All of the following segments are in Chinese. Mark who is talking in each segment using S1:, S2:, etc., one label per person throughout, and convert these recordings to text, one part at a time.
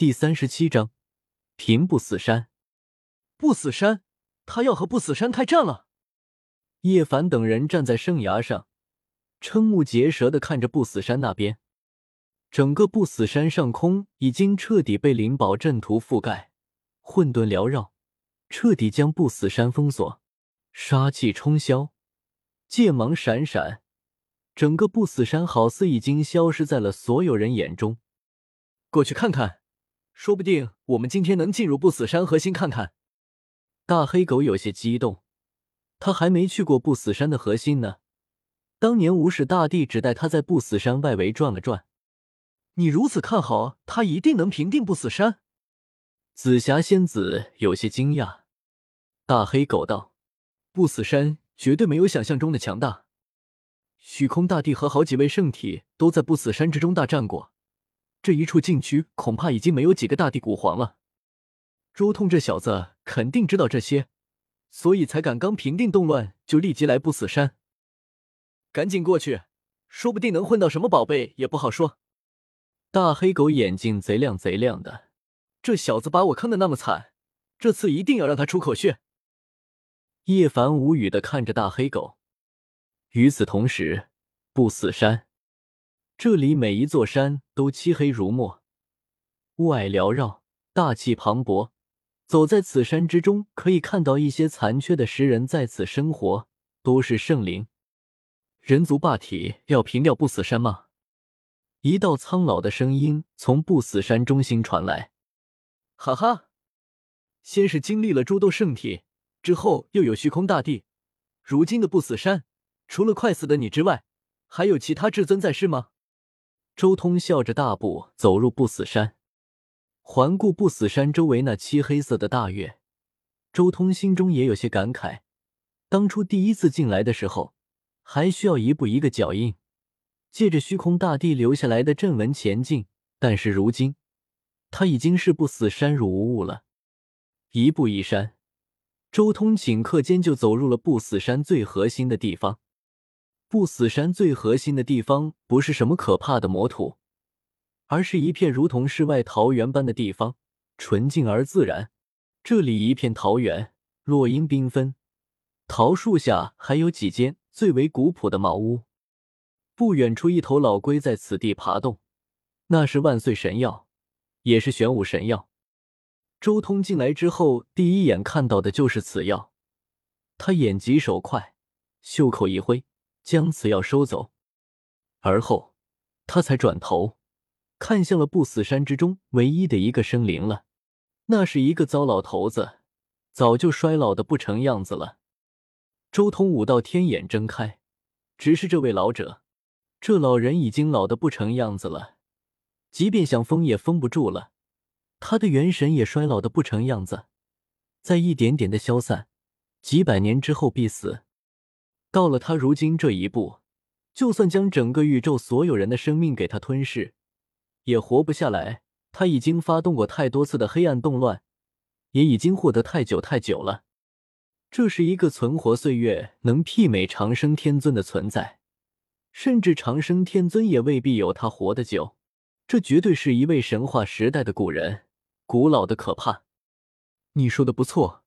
S1: 第三十七章，平不死山。
S2: 不死山，他要和不死山开战了。
S1: 叶凡等人站在圣崖上，瞠目结舌的看着不死山那边。整个不死山上空已经彻底被灵宝阵图覆盖，混沌缭绕，彻底将不死山封锁。杀气冲霄，剑芒闪闪，整个不死山好似已经消失在了所有人眼中。
S2: 过去看看。说不定我们今天能进入不死山核心看看。
S1: 大黑狗有些激动，他还没去过不死山的核心呢。当年无始大帝只带他在不死山外围转了转。
S2: 你如此看好他，一定能平定不死山？
S1: 紫霞仙子有些惊讶。大黑狗道：“
S2: 不死山绝对没有想象中的强大。虚空大帝和好几位圣体都在不死山之中大战过。”这一处禁区恐怕已经没有几个大地古皇了。周通这小子肯定知道这些，所以才敢刚平定动乱就立即来不死山。赶紧过去，说不定能混到什么宝贝也不好说。
S1: 大黑狗眼睛贼亮贼亮的，
S2: 这小子把我坑的那么惨，这次一定要让他出口血。
S1: 叶凡无语的看着大黑狗。与此同时，不死山。这里每一座山都漆黑如墨，雾霭缭绕，大气磅礴。走在此山之中，可以看到一些残缺的石人在此生活，都是圣灵。人族霸体要平掉不死山吗？一道苍老的声音从不死山中心传来。
S2: 哈哈，先是经历了诸多圣体，之后又有虚空大帝，如今的不死山，除了快死的你之外，还有其他至尊在世吗？
S1: 周通笑着大步走入不死山，环顾不死山周围那漆黑色的大月，周通心中也有些感慨。当初第一次进来的时候，还需要一步一个脚印，借着虚空大帝留下来的阵纹前进。但是如今，他已经是不死山入无物了。一步一山，周通顷刻间就走入了不死山最核心的地方。不死山最核心的地方不是什么可怕的魔土，而是一片如同世外桃源般的地方，纯净而自然。这里一片桃源，落英缤纷，桃树下还有几间最为古朴的茅屋。不远处，一头老龟在此地爬动，那是万岁神药，也是玄武神药。周通进来之后，第一眼看到的就是此药，他眼疾手快，袖口一挥。将此药收走，而后他才转头看向了不死山之中唯一的一个生灵了。那是一个糟老头子，早就衰老的不成样子了。周通武道天眼睁开，直视这位老者。这老人已经老的不成样子了，即便想封也封不住了。他的元神也衰老的不成样子，在一点点的消散，几百年之后必死。到了他如今这一步，就算将整个宇宙所有人的生命给他吞噬，也活不下来。他已经发动过太多次的黑暗动乱，也已经获得太久太久了。这是一个存活岁月能媲美长生天尊的存在，甚至长生天尊也未必有他活得久。这绝对是一位神话时代的古人，古老的可怕。
S2: 你说的不错，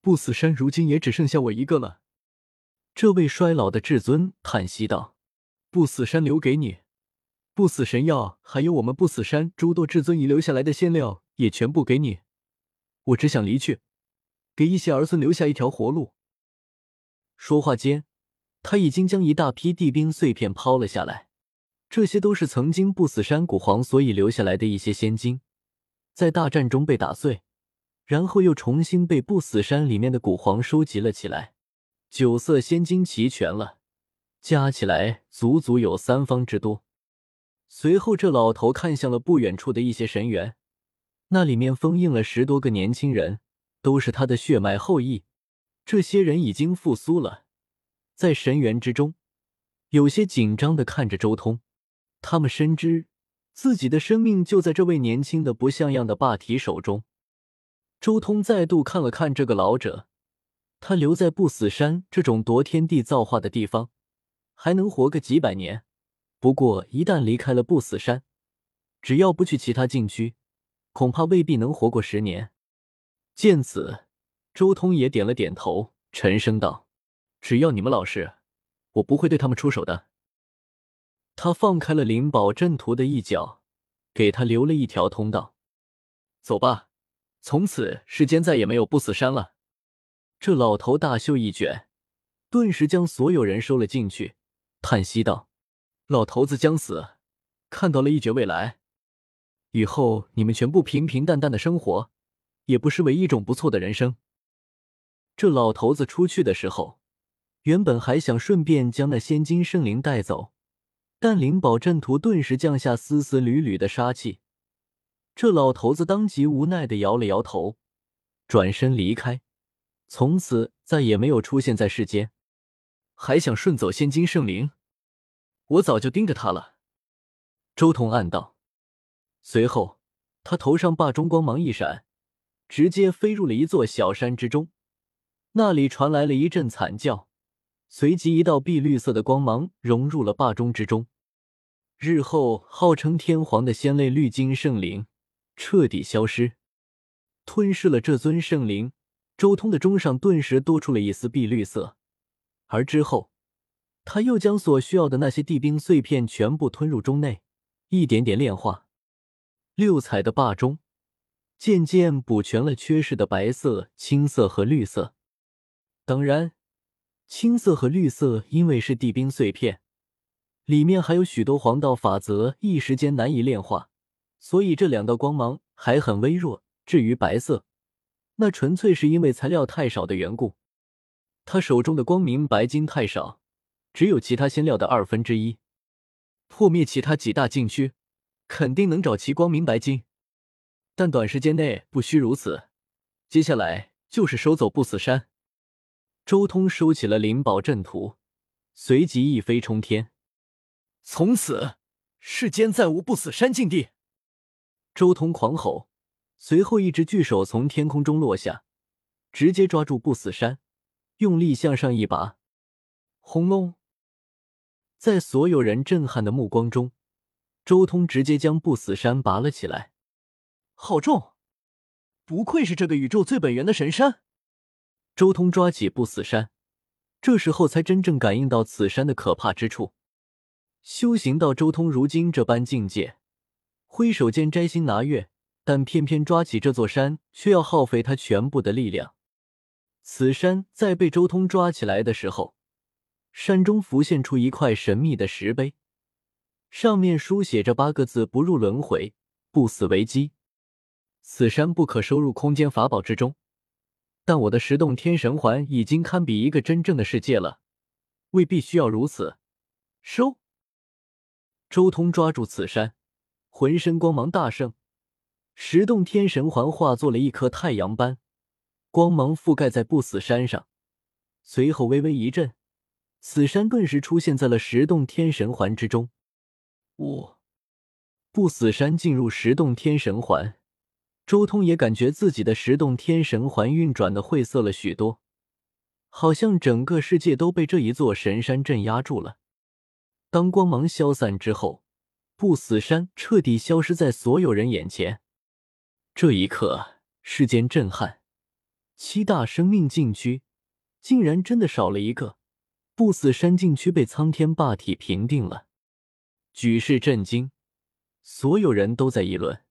S2: 不死山如今也只剩下我一个了。
S1: 这位衰老的至尊叹息道：“
S2: 不死山留给你，不死神药，还有我们不死山诸多至尊遗留下来的仙料，也全部给你。我只想离去，给一些儿孙留下一条活路。”
S1: 说话间，他已经将一大批地兵碎片抛了下来，这些都是曾经不死山古皇所以留下来的一些仙晶，在大战中被打碎，然后又重新被不死山里面的古皇收集了起来。九色仙晶齐全了，加起来足足有三方之多。随后，这老头看向了不远处的一些神园，那里面封印了十多个年轻人，都是他的血脉后裔。这些人已经复苏了，在神园之中，有些紧张的看着周通。他们深知自己的生命就在这位年轻的不像样的霸体手中。周通再度看了看这个老者。他留在不死山这种夺天地造化的地方，还能活个几百年。不过，一旦离开了不死山，只要不去其他禁区，恐怕未必能活过十年。见此，周通也点了点头，沉声道：“只要你们老实，我不会对他们出手的。”他放开了灵宝阵图的一角，给他留了一条通道。走吧，从此世间再也没有不死山了。这老头大袖一卷，顿时将所有人收了进去，叹息道：“老头子将死，看到了一绝未来。以后你们全部平平淡淡的生活，也不失为一种不错的人生。”这老头子出去的时候，原本还想顺便将那仙金圣灵带走。但灵宝阵图顿时降下丝丝缕缕的杀气，这老头子当即无奈的摇了摇头，转身离开，从此再也没有出现在世间。还想顺走仙金圣灵，我早就盯着他了。周通暗道。随后，他头上霸中光芒一闪，直接飞入了一座小山之中，那里传来了一阵惨叫，随即一道碧绿色的光芒融入了霸中之中。日后号称天皇的仙类绿金圣灵彻底消失，吞噬了这尊圣灵。周通的钟上顿时多出了一丝碧绿色，而之后他又将所需要的那些地冰碎片全部吞入钟内，一点点炼化。六彩的霸钟渐渐补全了缺失的白色、青色和绿色。当然，青色和绿色因为是地冰碎片。里面还有许多黄道法则，一时间难以炼化，所以这两道光芒还很微弱。至于白色，那纯粹是因为材料太少的缘故。他手中的光明白金太少，只有其他仙料的二分之一。破灭其他几大禁区，肯定能找齐光明白金，但短时间内不需如此。接下来就是收走不死山。周通收起了灵宝阵图，随即一飞冲天。从此，世间再无不死山禁地。周通狂吼，随后一只巨手从天空中落下，直接抓住不死山，用力向上一拔。轰隆！在所有人震撼的目光中，周通直接将不死山拔了起来。好重！不愧是这个宇宙最本源的神山。周通抓起不死山，这时候才真正感应到此山的可怕之处。修行到周通如今这般境界，挥手间摘星拿月，但偏偏抓起这座山，却要耗费他全部的力量。此山在被周通抓起来的时候，山中浮现出一块神秘的石碑，上面书写着八个字：“不入轮回，不死为基。”此山不可收入空间法宝之中，但我的十洞天神环已经堪比一个真正的世界了，未必需要如此收。周通抓住此山，浑身光芒大盛，十洞天神环化作了一颗太阳般，光芒覆盖在不死山上。随后微微一震，此山顿时出现在了十洞天神环之中。呜！不死山进入十洞天神环，周通也感觉自己的十洞天神环运转的晦涩了许多，好像整个世界都被这一座神山镇压住了。当光芒消散之后，不死山彻底消失在所有人眼前。这一刻，世间震撼，七大生命禁区竟然真的少了一个，不死山禁区被苍天霸体平定了，举世震惊，所有人都在议论。